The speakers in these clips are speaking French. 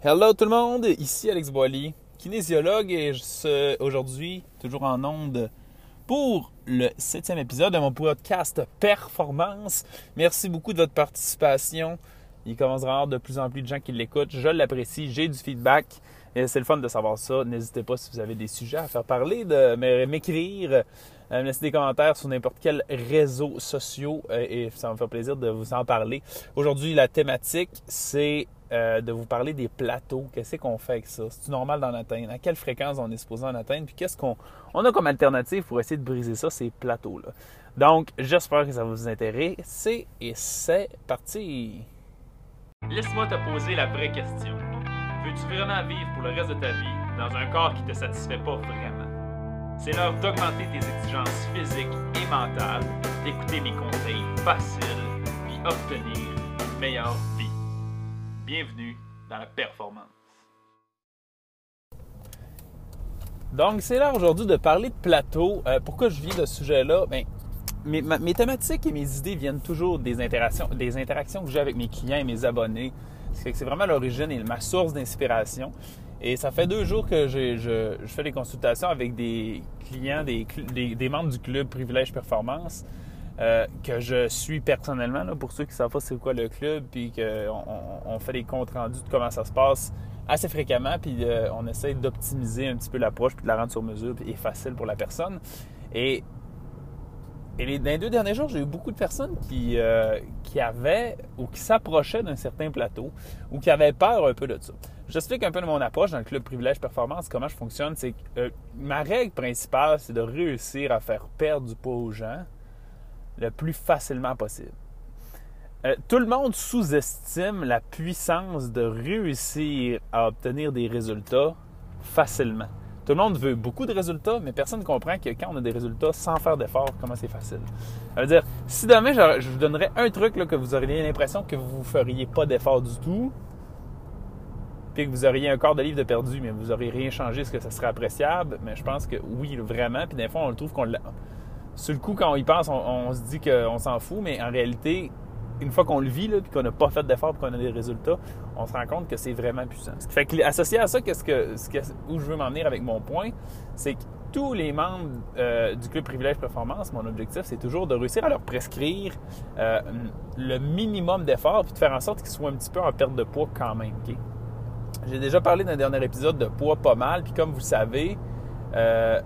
Hello tout le monde, ici Alex Boily, kinésiologue et aujourd'hui toujours en onde pour le septième épisode de mon podcast Performance. Merci beaucoup de votre participation. Il commence à avoir de plus en plus de gens qui l'écoutent. Je l'apprécie, j'ai du feedback. Et c'est le fun de savoir ça. N'hésitez pas si vous avez des sujets à faire parler, de m'écrire, euh, me laisser des commentaires sur n'importe quel réseau social euh, et ça me fait plaisir de vous en parler. Aujourd'hui, la thématique, c'est euh, de vous parler des plateaux. Qu'est-ce qu'on fait avec ça? C'est normal d'en atteindre? À quelle fréquence on est supposé en atteindre? Puis qu'est-ce qu'on on a comme alternative pour essayer de briser ça, ces plateaux-là? Donc, j'espère que ça va vous intéresser et c'est parti! Laisse-moi te poser la vraie question. Veux-tu vraiment vivre pour le reste de ta vie dans un corps qui ne te satisfait pas vraiment? C'est l'heure d'augmenter tes exigences physiques et mentales, d'écouter mes conseils faciles, puis obtenir une meilleure. Bienvenue dans la performance. Donc, c'est l'heure aujourd'hui de parler de plateau. Euh, pourquoi je viens de ce sujet-là? Bien, mes, thématiques et mes idées viennent toujours des interactions, des interactions que j'ai avec mes clients et mes abonnés. C'est vraiment l'origine et ma source d'inspiration. Et ça fait deux jours que je, fais des consultations avec des clients, des, des membres du club Privilège Performance. Euh, que je suis personnellement, pour ceux qui ne savent pas c'est quoi le club, puis qu'on on fait des comptes rendus de comment ça se passe assez fréquemment, puis euh, on essaie d'optimiser un petit peu l'approche, puis de la rendre sur mesure, et facile pour la personne. Et, et dans les deux derniers jours, j'ai eu beaucoup de personnes qui, euh, qui avaient ou qui s'approchaient d'un certain plateau ou qui avaient peur un peu de ça. J'explique un peu de mon approche dans le club Privilège Performance, comment je fonctionne. C'est que ma règle principale, c'est de réussir à faire perdre du poids aux gens le plus facilement possible. Euh, tout le monde sous-estime la puissance de réussir à obtenir des résultats facilement. Tout le monde veut beaucoup de résultats, mais personne ne comprend que quand on a des résultats sans faire d'efforts, comment c'est facile. Ça veut dire, si demain je, vous donnerais un truc là, que vous auriez l'impression que vous ne feriez pas d'efforts du tout, puis que vous auriez un corps de livre de perdu, mais vous n'auriez rien changé, est-ce que ça serait appréciable? Mais je pense que oui, vraiment. Puis des fois, on le trouve qu'on l'a sur le coup, quand on y pense, on, se dit qu'on s'en fout, mais en réalité, une fois qu'on le vit, puis qu'on n'a pas fait d'effort, puis qu'on a des résultats, on se rend compte que c'est vraiment puissant. Fait que, associé à ça, qu'est-ce que, où je veux m'en venir avec mon point, c'est que tous les membres euh, du club Privilège Performance, mon objectif, c'est toujours de réussir à leur prescrire euh, le minimum d'effort, puis de faire en sorte qu'ils soient un petit peu en perte de poids quand même. J'ai déjà parlé d'un dernier épisode de poids pas mal, puis comme vous le savez, euh,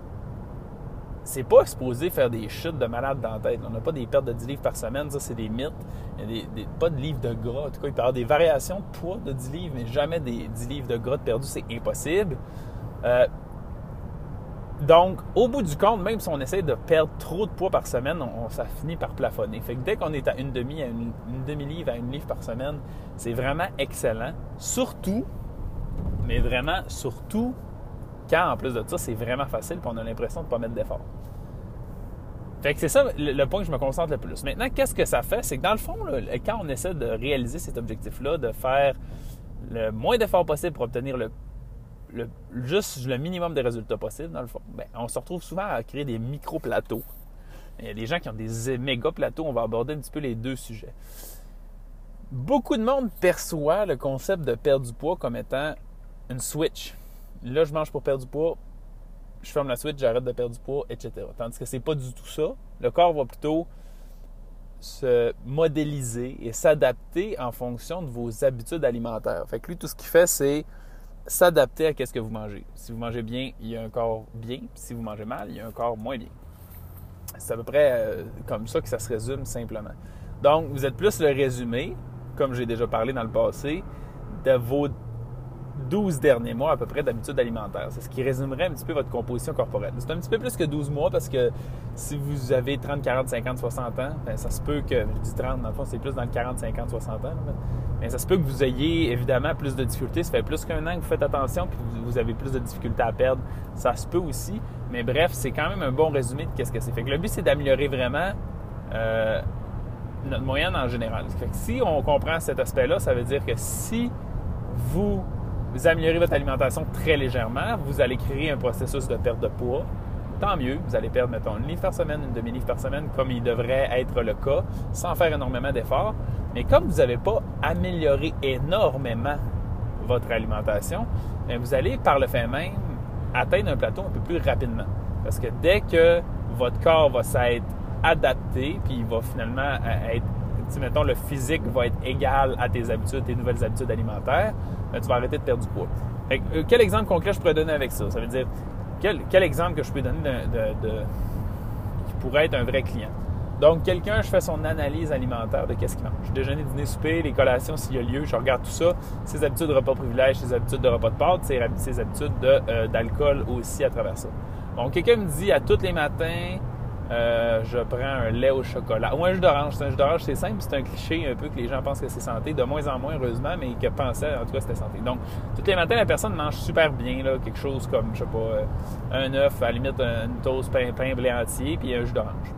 c'est pas exposé faire des chutes de malade dans la tête. On n'a pas des pertes de 10 livres par semaine, ça c'est des mythes. Il a pas de livres de gras. En tout cas, il peut y avoir des variations de poids de 10 livres, mais jamais des 10 livres de gras de c'est impossible. Euh, donc, au bout du compte, même si on essaie de perdre trop de poids par semaine, on, ça finit par plafonner. Fait que dès qu'on est à une demi, à une, demi-livre, à une livre par semaine, c'est vraiment excellent. Surtout, mais vraiment, surtout quand en plus de ça, c'est vraiment facile et on a l'impression de ne pas mettre d'effort. Fait que c'est ça le, point que je me concentre le plus. Maintenant, qu'est-ce que ça fait? C'est que dans le fond, quand on essaie de réaliser cet objectif-là, de faire le moins d'efforts possible pour obtenir le, juste le minimum de résultats possibles, dans le fond, ben, on se retrouve souvent à créer des micro-plateaux. Il y a des gens qui ont des méga plateaux. On va aborder un petit peu les deux sujets. Beaucoup de monde perçoit le concept de perdre du poids comme étant une switch là, je mange pour perdre du poids, je ferme la suite, j'arrête de perdre du poids, etc. Tandis que c'est pas du tout ça. Le corps va plutôt se modéliser et s'adapter en fonction de vos habitudes alimentaires. Fait que lui, tout ce qu'il fait, c'est s'adapter à ce que vous mangez. Si vous mangez bien, il y a un corps bien. si vous mangez mal, il y a un corps moins bien. C'est à peu près euh, comme ça que ça se résume simplement. Donc, vous êtes plus le résumé, comme j'ai déjà parlé dans le passé, de vos 12 derniers mois à peu près d'habitude alimentaire. C'est ce qui résumerait un petit peu votre composition corporelle. C'est un petit peu plus que 12 mois parce que si vous avez 30, 40, 50, 60 ans, ben, ça se peut que, je dis 30, dans le fond, c'est plus dans le 40, 50, 60 ans, mais ça se peut que vous ayez évidemment plus de difficultés. Ça fait plus qu'un an que vous faites attention puis vous avez plus de difficultés à perdre. Ça se peut aussi. Mais bref, c'est quand même un bon résumé de qu'est-ce que c'est. Fait que le but, c'est d'améliorer vraiment euh, notre moyenne en général. Si on comprend cet aspect-là, ça veut dire que si vous vous améliorez votre alimentation très légèrement, vous allez créer un processus de perte de poids. Tant mieux, vous allez perdre, mettons, une livre par semaine, une demi-livre par semaine, comme il devrait être le cas, sans faire énormément d'efforts. Mais comme vous n'avez pas amélioré énormément votre alimentation, vous allez par le fait même atteindre un plateau un peu plus rapidement. Parce que dès que votre corps va s'être adapté, puis il va finalement euh, être, mettons, le physique va être égal à tes habitudes, tes nouvelles habitudes alimentaires, ben, tu vas arrêter de perdre du poids. Euh, quel exemple concret je pourrais donner avec ça? Ça veut dire, quel, exemple que je peux donner de, qui pourrait être un vrai client? Donc, quelqu'un, je fais son analyse alimentaire de qu'est-ce qu'il mange. Déjeuner, dîner, souper, les collations s'il y a lieu, je regarde tout ça. Ses habitudes de repas privilèges, ses habitudes de repas de pâtes, ses, habitudes euh, d'alcool aussi à travers ça. Donc, quelqu'un me dit à tous les matins, euh, je prends un lait au chocolat. Ou un jus d'orange. C'est un jus d'orange, c'est simple, c'est un cliché un peu que les gens pensent que c'est santé, de moins en moins, heureusement, mais que pensaient, en tout cas, c'était santé. Donc, tous les matins, la personne mange super bien, quelque chose comme, je sais pas, euh, un œuf, à la limite, une toast pain, pain blé entier, puis un jus d'orange.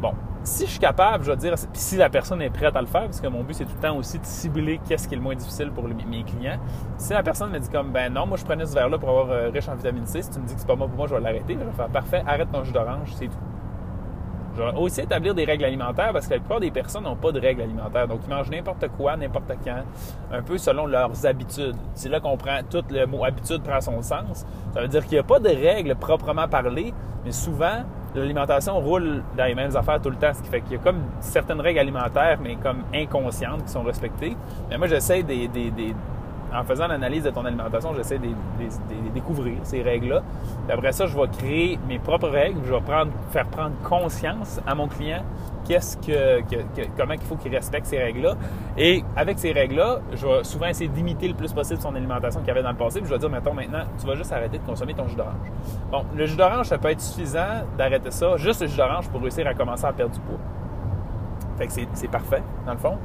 Bon, si je suis capable, je vais dire, puis si la personne est prête à le faire, parce que mon but, c'est tout le temps aussi de cibler qu'est-ce qui est le moins difficile pour mes clients. Si la personne me dit comme, ben non, moi, je prenais ce verre-là pour avoir euh, riche en vitamine C, si tu me dis que c'est pas moi pour moi, je vais l'arrêter. Je vais faire, parfait, arrête ton jus d'orange, c'est tout. Je vais aussi établir des règles alimentaires parce que la plupart des personnes n'ont pas de règles alimentaires. Donc, ils mangent n'importe quoi, n'importe quand, un peu selon leurs habitudes. C'est là qu'on prend tout le mot habitude prend son sens. Ça veut dire qu'il n'y a pas de règles proprement parlées, mais souvent, l'alimentation roule dans les mêmes affaires tout le temps, ce qui fait qu'il y a comme certaines règles alimentaires, mais comme inconscientes, qui sont respectées. Mais moi, j'essaie des, en faisant l'analyse de ton alimentation, j'essaie de, découvrir ces règles-là. Après ça, je vais créer mes propres règles. Je vais faire prendre conscience à mon client qu'est-ce que, comment il faut qu'il respecte ces règles-là. Et avec ces règles-là, je vais souvent essayer d'imiter le plus possible son alimentation qu'il avait dans le passé. Puis je vais dire, mettons, maintenant, tu vas juste arrêter de consommer ton jus d'orange. Bon, le jus d'orange, ça peut être suffisant d'arrêter ça, juste le jus d'orange pour réussir à commencer à perdre du poids. Fait que c'est parfait, dans le fond.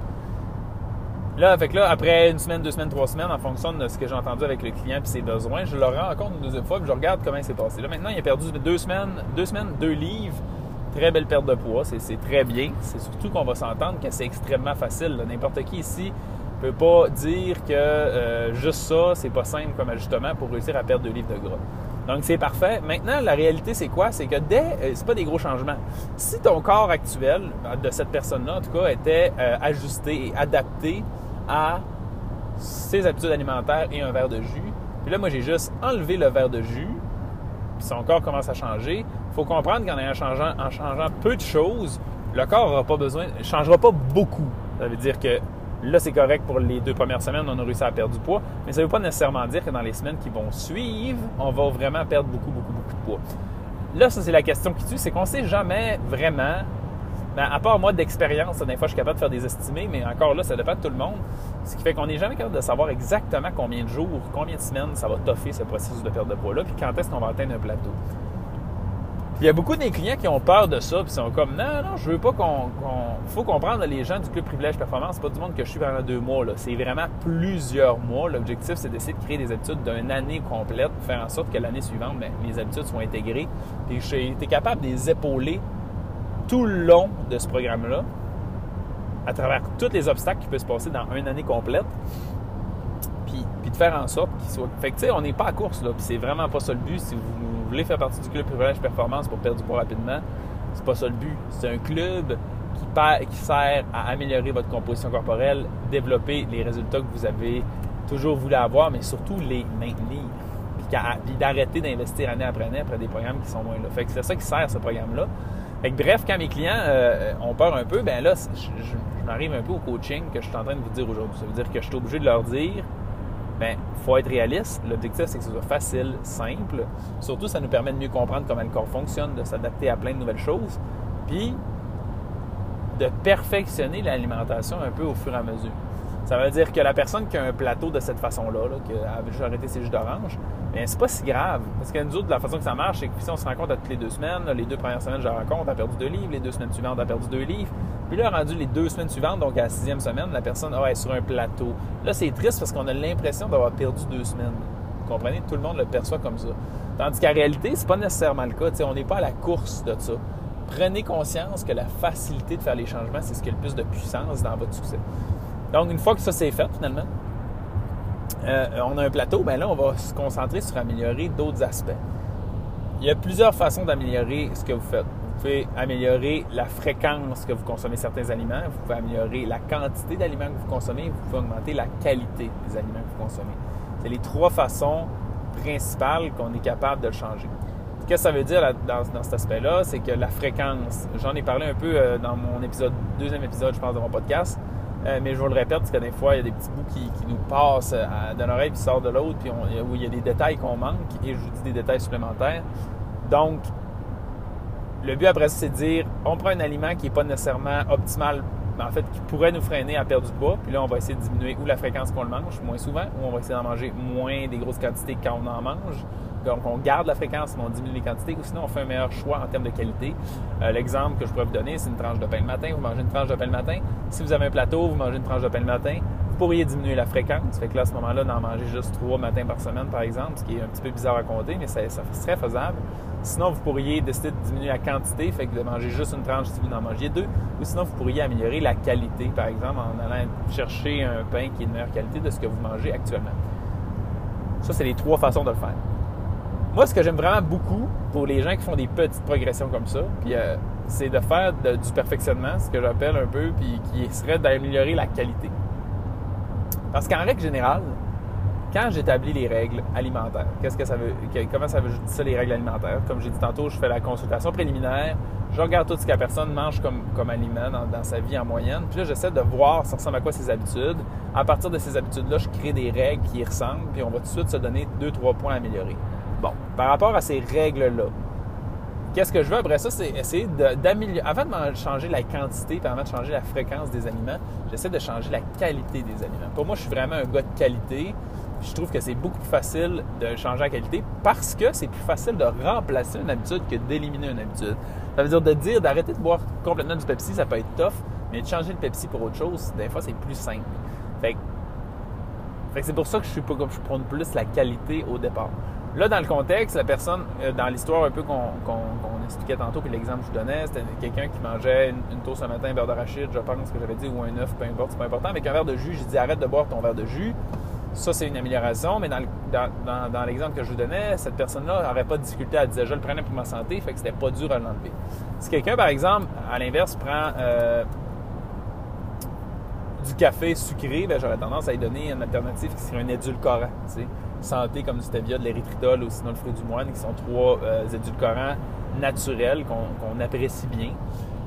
Là, fait là, après une semaine, deux semaines, trois semaines, en fonction de ce que j'ai entendu avec le client et ses besoins, je le rends compte une deuxième fois et je regarde comment il s'est passé. Là, maintenant, il a perdu deux semaines, deux semaines, deux livres. Très belle perte de poids, c'est très bien. C'est surtout qu'on va s'entendre que c'est extrêmement facile. N'importe qui ici peut pas dire que euh, juste ça, c'est pas simple comme ajustement pour réussir à perdre deux livres de gras. Donc c'est parfait. Maintenant, la réalité, c'est quoi? C'est que dès, euh, c'est pas des gros changements. Si ton corps actuel de cette personne-là, en tout cas, était euh, ajusté et adapté à ses habitudes alimentaires et un verre de jus. Puis là, moi, j'ai juste enlevé le verre de jus, puis son corps commence à changer. Il faut comprendre qu'en changeant, en changeant peu de choses, le corps n'aura pas besoin, changera pas beaucoup. Ça veut dire que là, c'est correct pour les deux premières semaines, on a réussi à perdre du poids, mais ça ne veut pas nécessairement dire que dans les semaines qui vont suivre, on va vraiment perdre beaucoup, beaucoup, beaucoup de poids. Là, ça, c'est la question qui tue, c'est qu'on ne sait jamais vraiment ben, à part moi d'expérience, des fois je suis capable de faire des estimés, mais encore là, ça dépend de tout le monde. Ce qui fait qu'on n'est jamais capable de savoir exactement combien de jours, combien de semaines ça va toffer ce processus de perte de poids-là, puis quand est-ce qu'on va atteindre un plateau. il y a beaucoup de clients qui ont peur de ça, puis sont comme non, non, je veux pas qu'on. faut comprendre les gens du club privilège performance, c'est pas du monde que je suis pendant deux mois. C'est vraiment plusieurs mois. L'objectif, c'est d'essayer de créer des habitudes d'une année complète, pour faire en sorte que l'année suivante, ben, les habitudes soient intégrées. Puis j'ai été capable de les épauler tout le long de ce programme-là, à travers tous les obstacles qui peuvent se passer dans une année complète, puis, puis de faire en sorte qu'il soit. Fait que, tu sais, on n'est pas à course, là, puis c'est vraiment pas ça le but. Si vous, voulez faire partie du club privilège performance pour perdre du poids rapidement, c'est pas ça le but. C'est un club qui, sert à améliorer votre composition corporelle, développer les résultats que vous avez toujours voulu avoir, mais surtout les maintenir. Puis, d'arrêter d'investir année après année après des programmes qui sont moins là. Fait que c'est ça qui sert ce programme-là bref, quand mes clients euh, ont peur un peu, ben là, je, m'arrive un peu au coaching que je suis en train de vous dire aujourd'hui. Ça veut dire que je suis obligé de leur dire, ben, faut être réaliste. L'objectif, c'est que ce soit facile, simple. Surtout, ça nous permet de mieux comprendre comment le corps fonctionne, de s'adapter à plein de nouvelles choses, puis de perfectionner l'alimentation un peu au fur et à mesure. Ça veut dire que la personne qui a un plateau de cette façon-là, qui a juste arrêté ses jus d'orange, bien, c'est pas si grave. Parce que nous autres, la façon que ça marche, c'est que si on se rencontre toutes les deux semaines, les deux premières semaines, je rencontre, elle a perdu deux livres, les deux semaines suivantes, elle a perdu deux livres. Puis là, rendu les deux semaines suivantes, donc à la sixième semaine, la personne est sur un plateau. Là, c'est triste parce qu'on a l'impression d'avoir perdu deux semaines. Vous comprenez? Tout le monde le perçoit comme ça. Tandis qu'en réalité, c'est pas nécessairement le cas. on n'est pas à la course de ça. Prenez conscience que la facilité de faire les changements, c'est ce qui a le plus de puissance dans votre succès. Donc, une fois que ça c'est fait, finalement, euh, on a un plateau, ben là, on va se concentrer sur améliorer d'autres aspects. Il y a plusieurs façons d'améliorer ce que vous faites. Vous pouvez améliorer la fréquence que vous consommez certains aliments, vous pouvez améliorer la quantité d'aliments que vous consommez, vous pouvez augmenter la qualité des aliments que vous consommez. C'est les trois façons principales qu'on est capable de changer. Qu'est-ce que ça veut dire dans, cet aspect-là? C'est que la fréquence, j'en ai parlé un peu euh, dans mon épisode, deuxième épisode, je pense, de mon podcast, euh, mais je vous le répète, parce que des fois, il y a des petits bouts qui, nous passent d'une oreille puis sortent de l'autre, puis où il y a des détails qu'on manque, et je vous dis des détails supplémentaires. Donc, le but après ça, c'est de dire on prend un aliment qui n'est pas nécessairement optimal, mais en fait qui pourrait nous freiner à perdre du poids. Puis là, on va essayer de diminuer ou la fréquence qu'on le mange, moins souvent, ou on va essayer d'en manger moins des grosses quantités quand on en mange. Donc, on garde la fréquence, mais on diminue les quantités, ou sinon, on fait un meilleur choix en termes de qualité. Euh, l'exemple que je pourrais vous donner, c'est une tranche de pain le matin. Vous mangez une tranche de pain le matin. Si vous avez un plateau, vous mangez une tranche de pain le matin. Vous pourriez diminuer la fréquence. Fait que là, à ce moment-là, d'en manger juste trois matins par semaine, par exemple, ce qui est un petit peu bizarre à compter, mais ça, serait faisable. Sinon, vous pourriez décider de diminuer la quantité, fait que de manger juste une tranche si vous en mangiez deux. Ou sinon, vous pourriez améliorer la qualité, par exemple, en allant chercher un pain qui est de meilleure qualité de ce que vous mangez actuellement. Ça, c'est les trois façons de le faire. Moi, ce que j'aime vraiment beaucoup pour les gens qui font des petites progressions comme ça, puis euh, c'est de faire du perfectionnement, ce que j'appelle un peu, puis qui serait d'améliorer la qualité. Parce qu'en règle générale, quand j'établis les règles alimentaires, qu'est-ce que ça veut, comment ça veut dire ça les règles alimentaires? Comme j'ai dit tantôt, je fais la consultation préliminaire, je regarde tout ce que la personne mange comme, aliment dans, sa vie en moyenne, puis là j'essaie de voir ça ressemble à quoi ses habitudes. À partir de ces habitudes-là, je crée des règles qui y ressemblent, puis on va tout de suite se donner deux trois points à améliorer. Bon, par rapport à ces règles-là, qu'est-ce que je veux après ça, c'est essayer d'améliorer. Avant de changer la quantité, puis avant de changer la fréquence des aliments, j'essaie de changer la qualité des aliments. Pour moi, je suis vraiment un gars de qualité. Je trouve que c'est beaucoup plus facile de changer la qualité parce que c'est plus facile de remplacer une habitude que d'éliminer une habitude. Ça veut dire de dire d'arrêter de boire complètement du Pepsi, ça peut être tough, mais de changer le Pepsi pour autre chose, des fois, c'est plus simple. Fait, que c'est pour ça que je suis pas comme je prends plus la qualité au départ. Là, dans le contexte, la personne, euh, dans l'histoire un peu qu'on expliquait tantôt, puis l'exemple que je donnais, c'était quelqu'un qui mangeait une, toast ce matin, un beurre d'arachide, je pense que j'avais dit, ou un œuf, peu importe, c'est pas important, avec un verre de jus, j'ai dit arrête de boire ton verre de jus. Ça, c'est une amélioration, mais dans, l'exemple que je vous donnais, cette personne-là n'aurait pas de difficulté à dire je le prenais pour ma santé, fait que c'était pas dur à l'enlever. Si quelqu'un, par exemple, à l'inverse, prend euh, du café sucré, ben, j'aurais tendance à lui donner une alternative qui serait un édulcorant. Santé comme du stevia, de l'érythritol ou sinon le fruit du moine, qui sont trois euh, édulcorants naturels qu'on apprécie bien.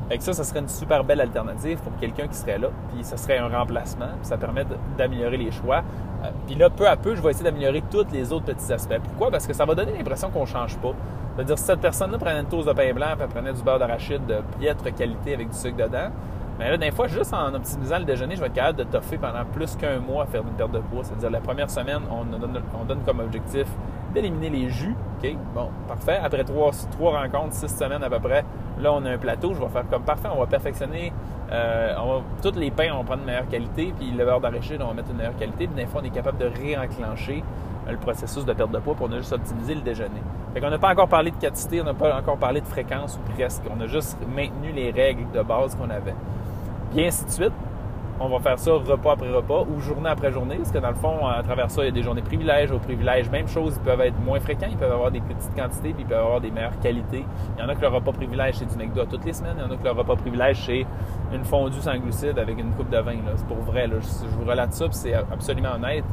Fait que ça, ça serait une super belle alternative pour quelqu'un qui serait là. Puis ça serait un remplacement. Puis ça permet d'améliorer les choix. Euh, puis là, peu à peu, je vais essayer d'améliorer tous les autres petits aspects. Pourquoi? Parce que ça va donner l'impression qu'on ne change pas. C'est-à-dire, si cette personne-là prenait une toast de pain blanc, puis prenait du beurre d'arachide de piètre qualité avec du sucre dedans, mais là, des fois, juste en optimisant le déjeuner, je vais être capable de toffer pendant plus qu'un mois à faire une perte de poids. C'est-à-dire, la première semaine, on donne, on comme objectif d'éliminer les jus. OK? Bon, parfait. Après trois, trois rencontres, six semaines à peu près, là, on a un plateau. Je vais faire comme parfait. On va perfectionner. Euh, on tous les pains, on va prendre une meilleure qualité. Puis le beurre d'arachide, on va mettre une meilleure qualité. Puis des fois, on est capable de réenclencher euh, le processus de perte de poids pour juste optimiser le déjeuner. Fait qu'on n'a pas encore parlé de quantité, on n'a pas encore parlé de fréquence ou presque. On a juste maintenu les règles de base qu'on avait et ainsi de suite. On va faire ça repas après repas ou journée après journée, parce que dans le fond, à travers ça, il y a des journées privilèges. Au privilège, même chose, ils peuvent être moins fréquents, ils peuvent avoir des petites quantités, puis ils peuvent avoir des meilleures qualités. Il y en a que le repas privilège, c'est du McDo toutes les semaines. Il y en a que le repas privilège, c'est une fondue sans glucides avec une coupe de vin. C'est pour vrai. Je, vous relate ça, puis c'est absolument honnête.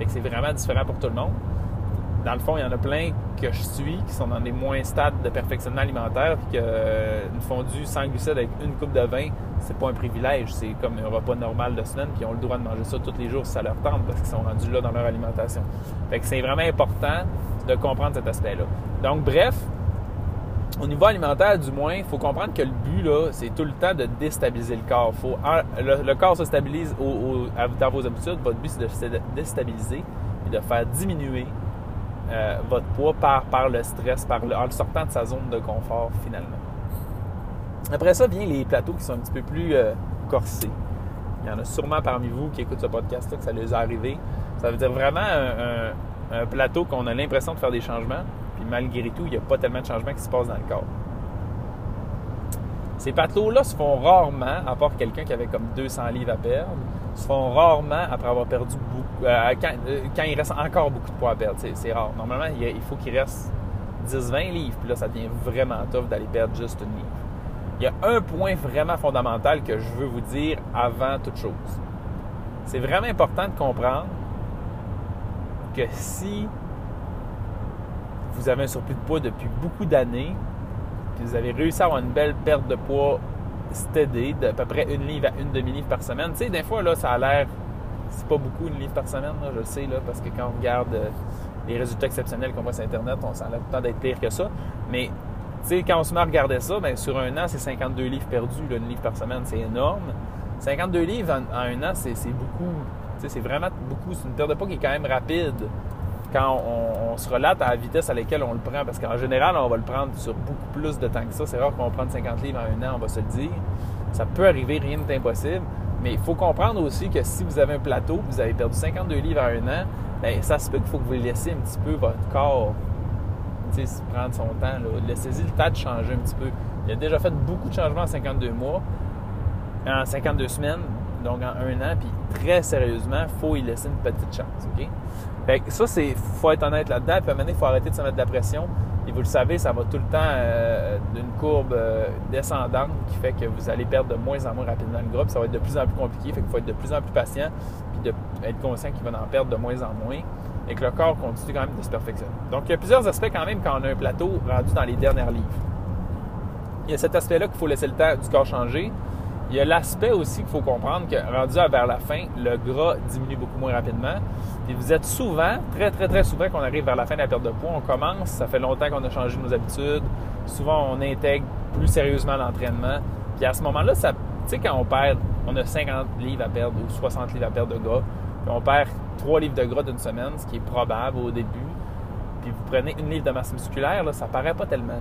et que c'est vraiment différent pour tout le monde dans le fond, il y en a plein que je suis qui sont dans des moins stades de perfectionnement alimentaire, puis qu'une euh, fondue sans glucides avec une coupe de vin, c'est pas un privilège, c'est comme un repas normal de semaine, puis ils ont le droit de manger ça tous les jours si ça leur tente, parce qu'ils sont rendus là dans leur alimentation. Fait que c'est vraiment important de comprendre cet aspect-là. Donc, bref, au niveau alimentaire, du moins, il faut comprendre que le but, là, c'est tout le temps de déstabiliser le corps. Faut, le, corps se stabilise dans vos habitudes. Votre but, c'est de déstabiliser et de faire diminuer euh, votre poids par, par le stress, par en le sortant de sa zone de confort finalement. Après ça, vient les plateaux qui sont un petit peu plus euh, corsés. Il y en a sûrement parmi vous qui écoutent ce podcast-là que ça les est arrivé. Ça veut dire vraiment un, plateau qu'on a l'impression de faire des changements, puis malgré tout, il n'y a pas tellement de changements qui se passent dans le corps. Ces plateaux-là se font rarement, à part quelqu'un qui avait comme 200 livres à perdre, se font rarement après avoir perdu beaucoup, euh, euh, quand, il reste encore beaucoup de poids à perdre. C'est rare. Normalement, il, faut qu'il reste 10-20 livres, puis là, ça devient vraiment tough d'aller perdre juste une livre. il y a un point vraiment fondamental que je veux vous dire avant toute chose. C'est vraiment important de comprendre que si vous avez un surplus de poids depuis beaucoup d'années, vous avez réussi à avoir une belle perte de poids steady, d'à peu près une livre à une demi-livre par semaine. Tu sais, des fois, là, ça a l'air, c'est pas beaucoup une livre par semaine, je le sais, là, parce que quand on regarde euh, les résultats exceptionnels qu'on voit sur Internet, on s'en a le temps d'être pire que ça. Mais sais, quand on se met à regarder ça, bien, sur un an, c'est 52 livres perdus, une livre par semaine, c'est énorme. 52 livres en, un an, c'est, beaucoup. C'est vraiment beaucoup. C'est une perte de poids qui est quand même rapide quand on, se relate à la vitesse à laquelle on le prend. Parce qu'en général, on va le prendre sur beaucoup plus de temps que ça. C'est rare qu'on va prendre 50 livres en un an, on va se le dire. Ça peut arriver, rien n'est impossible. Mais il faut comprendre aussi que si vous avez un plateau, vous avez perdu 52 livres en un an, bien, ça se peut qu'il faut que vous laissiez un petit peu votre corps prendre son temps. Laissez-y le temps de changer un petit peu. Il a déjà fait beaucoup de changements en 52 mois, en 52 semaines, donc en un an, puis très sérieusement, il faut y laisser une petite chance. OK? Fait ça, c'est faut être honnête là-dedans. Puis à un moment il faut arrêter de se mettre de la pression. Et vous le savez, ça va tout le temps euh, d'une courbe euh, descendante qui fait que vous allez perdre de moins en moins rapidement le groupe. Ça va être de plus en plus compliqué. Fait qu'il faut être de plus en plus patient puis être conscient qu'il va en perdre de moins en moins et que le corps continue quand même de se perfectionner. Donc, il y a plusieurs aspects quand même quand on a un plateau rendu dans les dernières livres. Il y a cet aspect-là qu'il faut laisser le temps du corps changer. Il y a l'aspect aussi qu'il faut comprendre que rendu vers la fin, le gras diminue beaucoup moins rapidement. Et vous êtes souvent, très, très, très souvent, qu'on arrive vers la fin de la perte de poids, on commence, ça fait longtemps qu'on a changé nos habitudes. Souvent, on intègre plus sérieusement l'entraînement. Puis à ce moment-là, tu sais, quand on perd, on a 50 livres à perdre ou 60 livres à perdre de gras, puis on perd 3 livres de gras d'une semaine, ce qui est probable au début, puis vous prenez une livre de masse musculaire, là, ça paraît pas tellement.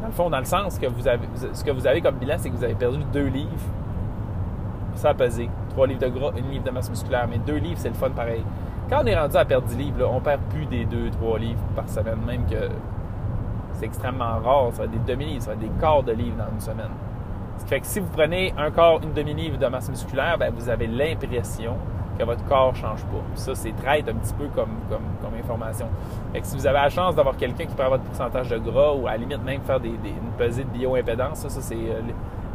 Dans le fond, dans le sens que vous avez, ce que vous avez comme bilan, c'est que vous avez perdu 2 livres. Ça a pesé. 3 livres de gras, une livre de masse musculaire. Mais 2 livres, c'est le fun pareil. Quand on est rendu à perdre 10 livres, là, on perd plus des 2-3 livres par semaine, même que c'est extrêmement rare. Ça va être des demi-livres, ça va être des quarts de livres dans une semaine. Ce qui fait que si vous prenez un quart, une demi-livre de masse musculaire, ben, vous avez l'impression que votre corps ne change pas. ça, c'est très un petit peu comme, comme, information. Fait que si vous avez la chance d'avoir quelqu'un qui prend votre pourcentage de gras ou à la limite même faire des, une pesée de bioimpédance, ça, ça c'est euh,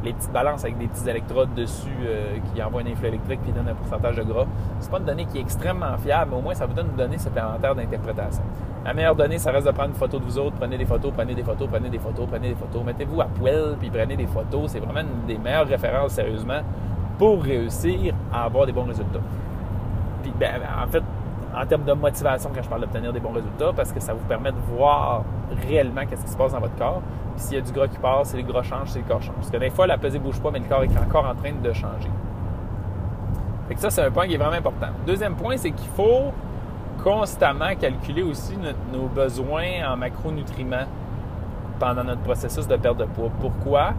les, petites balances avec des petits électrodes dessus euh, qui envoient un influx électrique qui donne un pourcentage de gras. C'est pas une donnée qui est extrêmement fiable, mais au moins ça vous donne une donnée supplémentaire d'interprétation. La meilleure donnée, ça reste de prendre une photo de vous autres, prenez des photos, prenez des photos, prenez des photos, prenez des photos, mettez-vous à poil puis prenez des photos. C'est vraiment une des meilleures références sérieusement pour réussir à avoir des bons résultats. Puis, ben, en fait, en termes de motivation, quand je parle d'obtenir des bons résultats, parce que ça vous permet de voir réellement qu'est-ce qui se passe dans votre corps. Puis s'il y a du gras qui passe, si le gras change, c'est le corps change. Parce que des fois, la pesée bouge pas, mais le corps est encore en train de changer. Fait que ça, c'est un point qui est vraiment important. Deuxième point, c'est qu'il faut constamment calculer aussi nos besoins en macronutriments pendant notre processus de perte de poids. Pourquoi?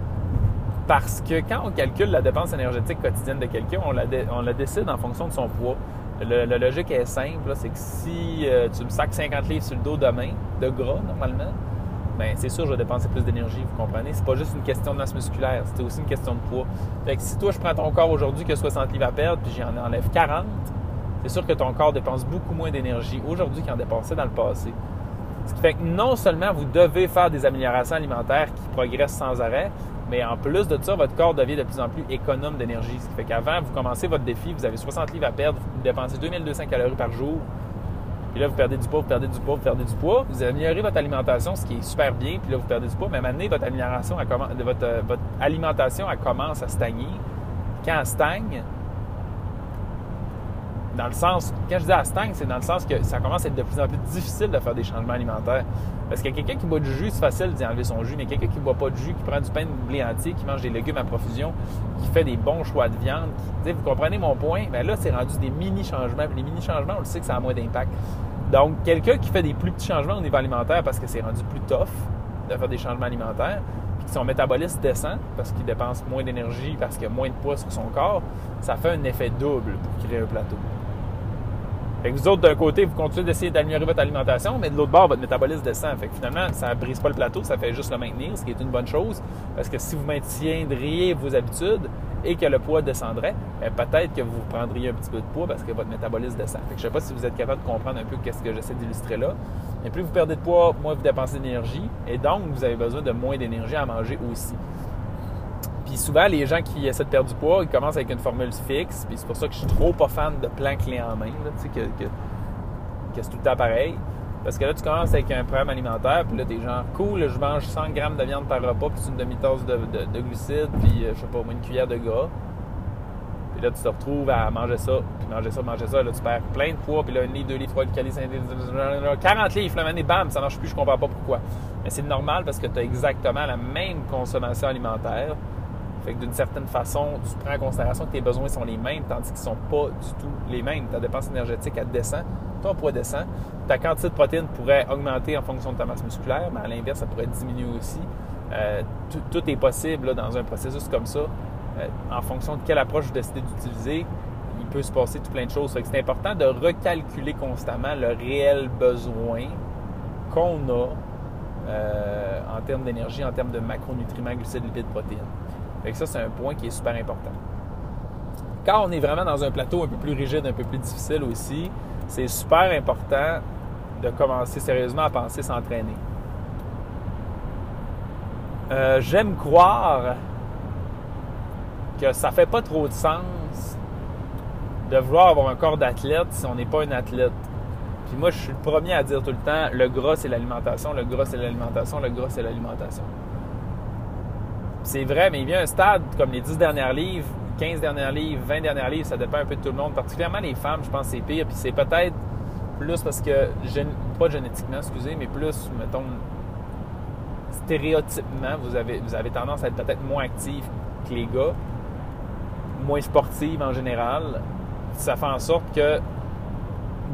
Parce que quand on calcule la dépense énergétique quotidienne de quelqu'un, on la décide en fonction de son poids. Le, logique est simple, c'est que si euh, tu me sacs 50 livres sur le dos demain, de gras normalement, ben c'est sûr je vais dépenser plus d'énergie, vous comprenez? C'est pas juste une question de masse musculaire, c'est aussi une question de poids. Fait que si toi je prends ton corps aujourd'hui que 60 livres à perdre, puis j'en enlève 40, c'est sûr que ton corps dépense beaucoup moins d'énergie aujourd'hui qu'il en dépensait dans le passé. Ce qui fait que non seulement vous devez faire des améliorations alimentaires qui progressent sans arrêt, mais en plus de ça, votre corps devient de plus en plus économe d'énergie. Ce qui fait qu'avant, vous commencez votre défi, vous avez 60 livres à perdre, vous dépensez 2200 calories par jour. Puis là, vous perdez du poids, vous perdez du poids, vous perdez du poids. Vous améliorez votre alimentation, ce qui est super bien. Puis là, vous perdez du poids. Mais maintenant, votre alimentation, votre, votre alimentation, elle commence à stagner. Quand elle stagne, dans le sens, quand je dis à c'est dans le sens que ça commence à être de plus en plus difficile de faire des changements alimentaires. Parce que quelqu'un qui boit du jus, c'est facile d'y enlever son jus, mais quelqu'un qui ne boit pas de jus, qui prend du pain de blé entier, qui mange des légumes à profusion, qui fait des bons choix de viande, qui, vous comprenez mon point? Bien là, c'est rendu des mini-changements. les mini-changements, on le sait que ça a moins d'impact. Donc, quelqu'un qui fait des plus petits changements au niveau alimentaire parce que c'est rendu plus tough de faire des changements alimentaires, puis que son métabolisme descend parce qu'il dépense moins d'énergie, parce qu'il a moins de poids sur son corps, ça fait un effet double pour créer un plateau. Fait que vous autres, d'un côté, vous continuez d'essayer d'améliorer votre alimentation, mais de l'autre bord, votre métabolisme descend. Fait que finalement, ça ne brise pas le plateau, ça fait juste le maintenir, ce qui est une bonne chose. Parce que si vous maintiendriez vos habitudes et que le poids descendrait, ben, peut-être que vous prendriez un petit peu de poids parce que votre métabolisme descend. Fait que je ne sais pas si vous êtes capable de comprendre un peu qu'est-ce que j'essaie d'illustrer là. Mais plus vous perdez de poids, moins vous dépensez d'énergie. Et donc, vous avez besoin de moins d'énergie à manger aussi. Puis souvent, les gens qui essaient de perdre du poids, ils commencent avec une formule fixe. Puis c'est pour ça que je suis trop pas fan de plan clé en main, tu sais, que, que, c'est tout le temps pareil. Parce que là, tu commences avec un programme alimentaire, puis là, t'es genre, cool, je mange 100 grammes de viande par repas, puis une demi-tasse de, de, glucides, puis euh, je sais pas, une cuillère de gras. Puis là, tu te retrouves à manger ça, puis manger ça, manger ça. Là, tu perds plein de poids, puis là, un litre, deux litres, trois litres, 40 livres, là, et bam, ça marche plus, je comprends pas pourquoi. Mais c'est normal parce que tu as exactement la même consommation alimentaire. Fait que d'une certaine façon, tu prends en considération que tes besoins sont les mêmes, tandis qu'ils ne sont pas du tout les mêmes. Ta dépense énergétique, elle descend, ton poids descend. Ta quantité de protéines pourrait augmenter en fonction de ta masse musculaire, mais à l'inverse, ça pourrait diminuer aussi. Euh, tout, est possible dans un processus comme ça. Euh, en fonction de quelle approche vous décidez d'utiliser, il peut se passer tout plein de choses. C'est important de recalculer constamment le réel besoin qu'on a euh, en termes d'énergie, en termes de macronutriments, glucides, lipides, protéines. Fait ça, c'est un point qui est super important. Quand on est vraiment dans un plateau un peu plus rigide, un peu plus difficile aussi, c'est super important de commencer sérieusement à penser s'entraîner. Euh, j'aime croire que ça fait pas trop de sens de vouloir avoir un corps d'athlète si on n'est pas un athlète. Puis moi, je suis le premier à dire tout le temps, le gras, c'est l'alimentation, le gras, c'est l'alimentation, le gras, c'est l'alimentation. C'est vrai, mais il vient un stade comme les 10 dernières livres, 15 dernières livres, 20 dernières livres, ça dépend un peu de tout le monde, particulièrement les femmes, je pense que c'est pire. Puis c'est peut-être plus parce que, pas génétiquement, excusez, mais plus, mettons, stéréotypement, vous avez, vous avez tendance à être peut-être moins active que les gars, moins sportive en général. Ça fait en sorte que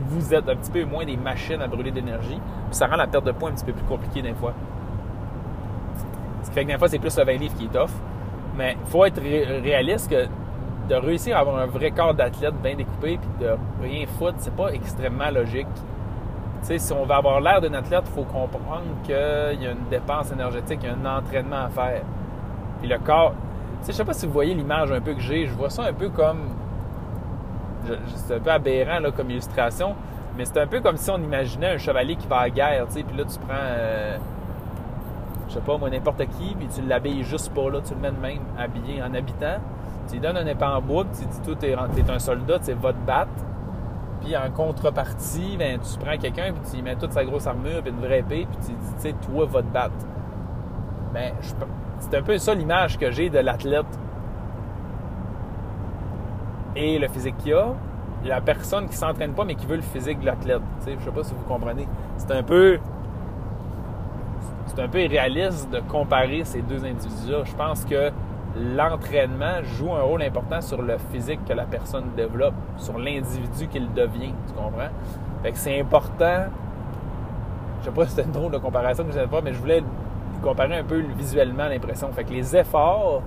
vous êtes un petit peu moins des machines à brûler d'énergie. Ça rend la perte de poids un petit peu plus compliquée des fois. Ce qui fait que des fois, c'est plus le 20 livres qui est tough. Mais il faut être réaliste que de réussir à avoir un vrai corps d'athlète bien découpé puis de rien foutre, c'est pas extrêmement logique. Tu sais, si on veut avoir l'air d'un athlète, il faut comprendre qu'il y a une dépense énergétique, il y a un entraînement à faire. Puis le corps, je sais pas si vous voyez l'image un peu que j'ai, je vois ça un peu comme c'est un peu aberrant là, comme illustration, mais c'est un peu comme si on imaginait un chevalier qui va à la guerre, puis là tu prends, euh, pas moi, n'importe qui, puis tu l'habilles juste pour là, tu le mets de même habillé en habitant, tu lui donnes un épée en bois, puis tu dis, toi, t'es, es un soldat, tu va te battre, puis en contrepartie, ben, tu prends quelqu'un, puis tu lui mets toute sa grosse armure, puis une vraie épée, puis tu dis, tu sais, toi, va te battre. Ben, c'est un peu ça l'image que j'ai de l'athlète et le physique qu'il a, la personne qui s'entraîne pas mais qui veut le physique de l'athlète. Je sais pas si vous comprenez. C'est un peu c'est un peu irréaliste de comparer ces deux individus-là. Je pense que l'entraînement joue un rôle important sur le physique que la personne développe, sur l'individu qu'il devient. Tu comprends? Fait que c'est important. Je sais pas si c'était une drôle de comparaison que je pas, mais je voulais comparer un peu visuellement l'impression. Fait que les efforts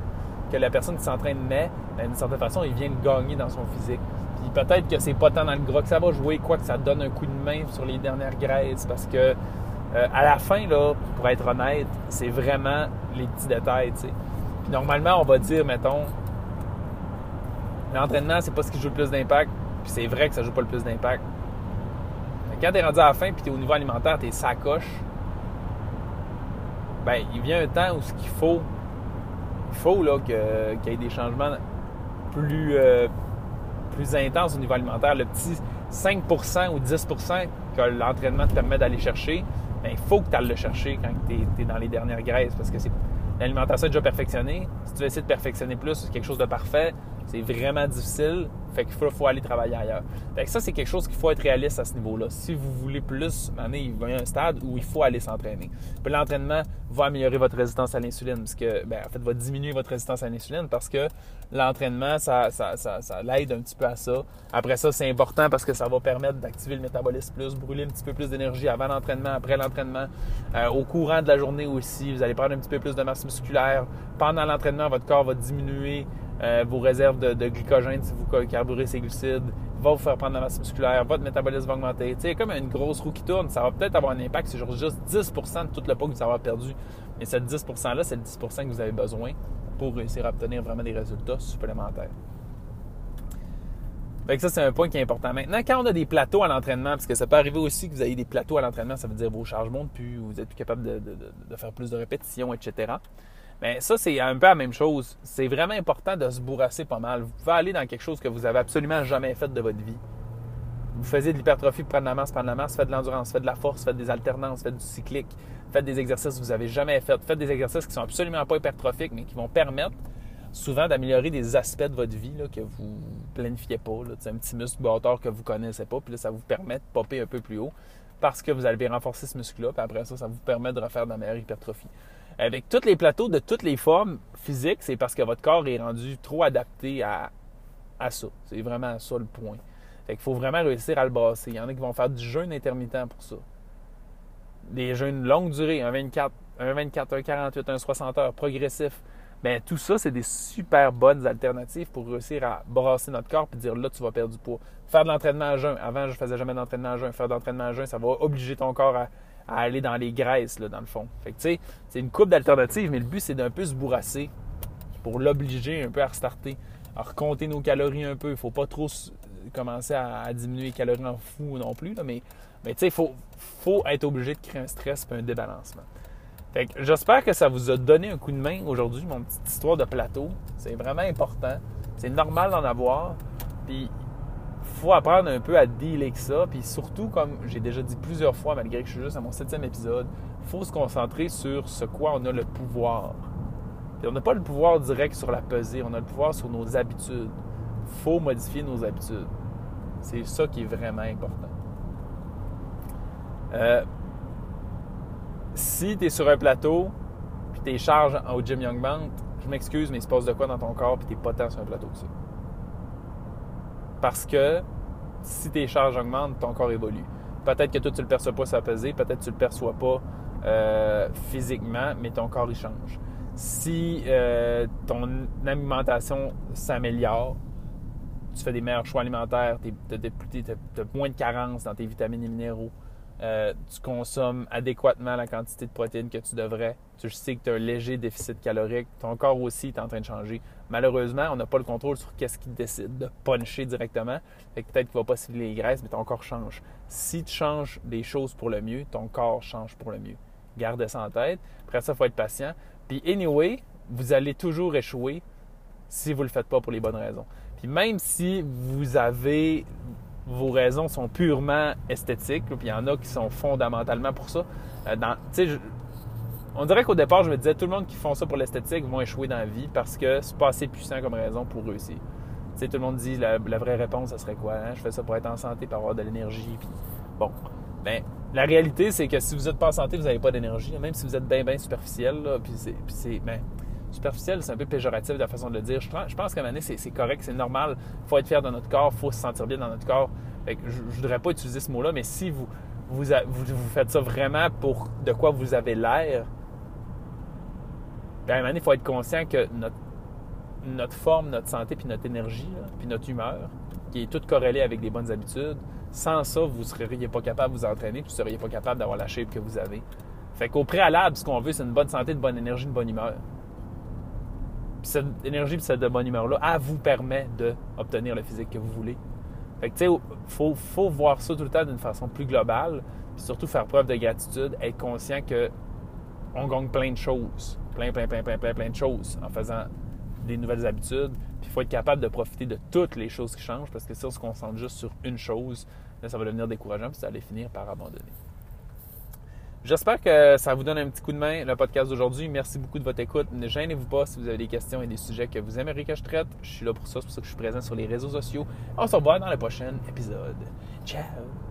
que la personne qui s'entraîne met, ben, d'une certaine façon, il vient de gagner dans son physique. Puis peut-être que c'est pas tant dans le gras que ça va jouer, quoi que ça donne un coup de main sur les dernières graisses, parce que euh, à la fin, là, pour être honnête, c'est vraiment les petits détails, tu sais. Puis normalement, on va dire, mettons, l'entraînement, c'est pas ce qui joue le plus d'impact, puis c'est vrai que ça joue pas le plus d'impact. Quand tu es rendu à la fin puis tu es au niveau alimentaire, tu es sacoche, ben, il vient un temps où ce qu'il faut il faut là, qu'il y ait des changements plus, euh, plus intenses au niveau alimentaire. Le petit 5% ou 10% que l'entraînement te permet d'aller chercher, il faut que tu ailles le chercher quand tu es, dans les dernières graisses parce que l'alimentation est déjà perfectionnée. Si tu veux essayer de perfectionner plus, quelque chose de parfait. C'est vraiment difficile. Fait qu'il faut, aller travailler ailleurs. Fait que ça, c'est quelque chose qu'il faut être réaliste à ce niveau-là. Si vous voulez plus, il va y a un stade où il faut aller s'entraîner. Puis l'entraînement va améliorer votre résistance à l'insuline, parce que, ben, en fait, va diminuer votre résistance à l'insuline parce que l'entraînement, ça, ça, ça, l'aide un petit peu à ça. Après ça, c'est important parce que ça va permettre d'activer le métabolisme plus, brûler un petit peu plus d'énergie avant l'entraînement, après l'entraînement, euh, au courant de la journée aussi. Vous allez prendre un petit peu plus de masse musculaire. Pendant l'entraînement, votre corps va diminuer euh, vos réserves de, glycogène si vous carburez ces glucides, va vous faire prendre la masse musculaire, votre métabolisme va augmenter. Sais, comme une grosse roue qui tourne, ça va peut-être avoir un impact sur juste 10 de tout le poids que vous avez perdu. Mais ce 10 %-là, c'est le 10 que vous avez besoin pour réussir à obtenir vraiment des résultats supplémentaires. Fait ça, c'est un point qui est important. Maintenant, quand on a des plateaux à l'entraînement, parce que ça peut arriver aussi que vous ayez des plateaux à l'entraînement, ça veut dire vos charges montent plus, vous êtes plus capable de, de faire plus de répétitions, etc. Mais ça, c'est un peu la même chose. C'est vraiment important de se bourrasser pas mal. Vous pouvez aller dans quelque chose que vous avez absolument jamais fait de votre vie. Vous faisiez de l'hypertrophie prendre la masse, prendre la masse, faites de l'endurance, faites de la force, faites des alternances, faites du cyclique, faites des exercices que vous n'avez jamais fait, faites des exercices qui sont absolument pas hypertrophiques, mais qui vont permettre souvent d'améliorer des aspects de votre vie là, que vous planifiez pas. C'est un petit muscle batteur que vous connaissez pas, puis là, ça vous permet de popper un peu plus haut parce que vous allez renforcer ce muscle-là, puis après ça, ça vous permet de refaire de la meilleure hypertrophie. Avec tous les plateaux de toutes les formes physiques, c'est parce que votre corps est rendu trop adapté à, à ça. C'est vraiment ça le point. Fait faut vraiment réussir à le brasser. Il y en a qui vont faire du jeûne intermittent pour ça. Des jeûnes longue durée, un 24, un 24, un 48, un 60 heures, progressif. Bien, tout ça, c'est des super bonnes alternatives pour réussir à brasser notre corps et dire là, tu vas perdre du poids. Faire de l'entraînement à jeun. Avant, je faisais jamais d'entraînement à jeun. Faire de l'entraînement à jeun, ça va obliger ton corps à, aller dans les graisses, là, dans le fond. Fait que, tu sais, c'est une coupe d'alternatives, mais le but, c'est d'un peu se bourrasser pour l'obliger un peu à restarter, à recompter nos calories un peu. Il ne faut pas trop commencer à, diminuer les calories en fou non plus, mais, mais tu sais, il faut, être obligé de créer un stress et un débalancement j'espère que ça vous a donné un coup de main aujourd'hui, mon petite histoire de plateau. C'est vraiment important. C'est normal d'en avoir. Faut apprendre un peu à dealer ça. Puis surtout, comme j'ai déjà dit plusieurs fois, malgré que je suis juste à mon septième épisode, faut se concentrer sur ce quoi on a le pouvoir. Puis on n'a pas le pouvoir direct sur la pesée, on a le pouvoir sur nos habitudes. faut modifier nos habitudes. C'est ça qui est vraiment important. Euh, si tu es sur un plateau, puis tes charges au Jim Young Band, je m'excuse, mais il se passe de quoi dans ton corps, puis tu pas tant sur un plateau que ça? Parce que si tes charges augmentent, ton corps évolue. Peut-être que toi, tu ne le perçois pas, ça peser, peut-être que tu ne le perçois pas euh, physiquement, mais ton corps, il change. Si euh, ton alimentation s'améliore, tu fais des meilleurs choix alimentaires, tu as, moins de carences dans tes vitamines et minéraux, euh, tu consommes adéquatement la quantité de protéines que tu devrais. Tu sais que tu as un léger déficit calorique. Ton corps aussi est en train de changer. Malheureusement, on n'a pas le contrôle sur qu'est-ce qui décide de puncher directement. peut-être qu'il va pas cibler les graisses, mais ton corps change. Si tu changes des choses pour le mieux, ton corps change pour le mieux. Garde ça en tête. Après ça, il faut être patient. Puis, anyway, vous allez toujours échouer si vous ne le faites pas pour les bonnes raisons. Puis même si vous avez vos raisons sont purement esthétiques, puis il y en a qui sont fondamentalement pour ça. Euh, on dirait qu'au départ, je me disais, tout le monde qui font ça pour l'esthétique vont échouer dans la vie parce que c'est pas assez puissant comme raison pour réussir. tout le monde dit, la, vraie réponse, ce serait quoi? Hein? Je fais ça pour être en santé, pour avoir de l'énergie, bon. Ben, la réalité, c'est que si vous n'êtes pas en santé, vous n'avez pas d'énergie, même si vous êtes bien, bien superficiel, puis c'est, ben, superficiel, c'est un peu péjoratif de la façon de le dire. Je, pense qu'à un moment c'est correct, c'est normal. Il faut être fier de notre corps, il faut se sentir bien dans notre corps. je ne voudrais pas utiliser ce mot-là, mais si vous faites ça vraiment pour de quoi vous avez l'air, ben, à un moment il faut être conscient que notre, forme, notre santé, puis notre énergie, puis notre humeur, qui est toute corrélée avec des bonnes habitudes, sans ça, vous ne seriez pas capable de vous entraîner, vous ne seriez pas capable d'avoir la shape que vous avez. Fait qu'au préalable, ce qu'on veut, c'est une bonne santé, une bonne énergie, une bonne humeur cette énergie et cette bonne humeur-là, elle vous permet d'obtenir le physique que vous voulez. Fait que, tu sais, faut, faut voir ça tout le temps d'une façon plus globale, puis surtout faire preuve de gratitude, être conscient que on gagne plein de choses, plein, plein, plein, plein, plein, plein de choses en faisant des nouvelles habitudes. Puis il faut être capable de profiter de toutes les choses qui changent, parce que si on se concentre juste sur une chose, ça va devenir décourageant, puis ça va finir par abandonner. J'espère que ça vous donne un petit coup de main, le podcast d'aujourd'hui. Merci beaucoup de votre écoute. Ne gênez-vous pas si vous avez des questions et des sujets que vous aimeriez que je traite. Je suis là pour ça, c'est pour ça que je suis présent sur les réseaux sociaux. On se revoit dans le prochain épisode. Ciao!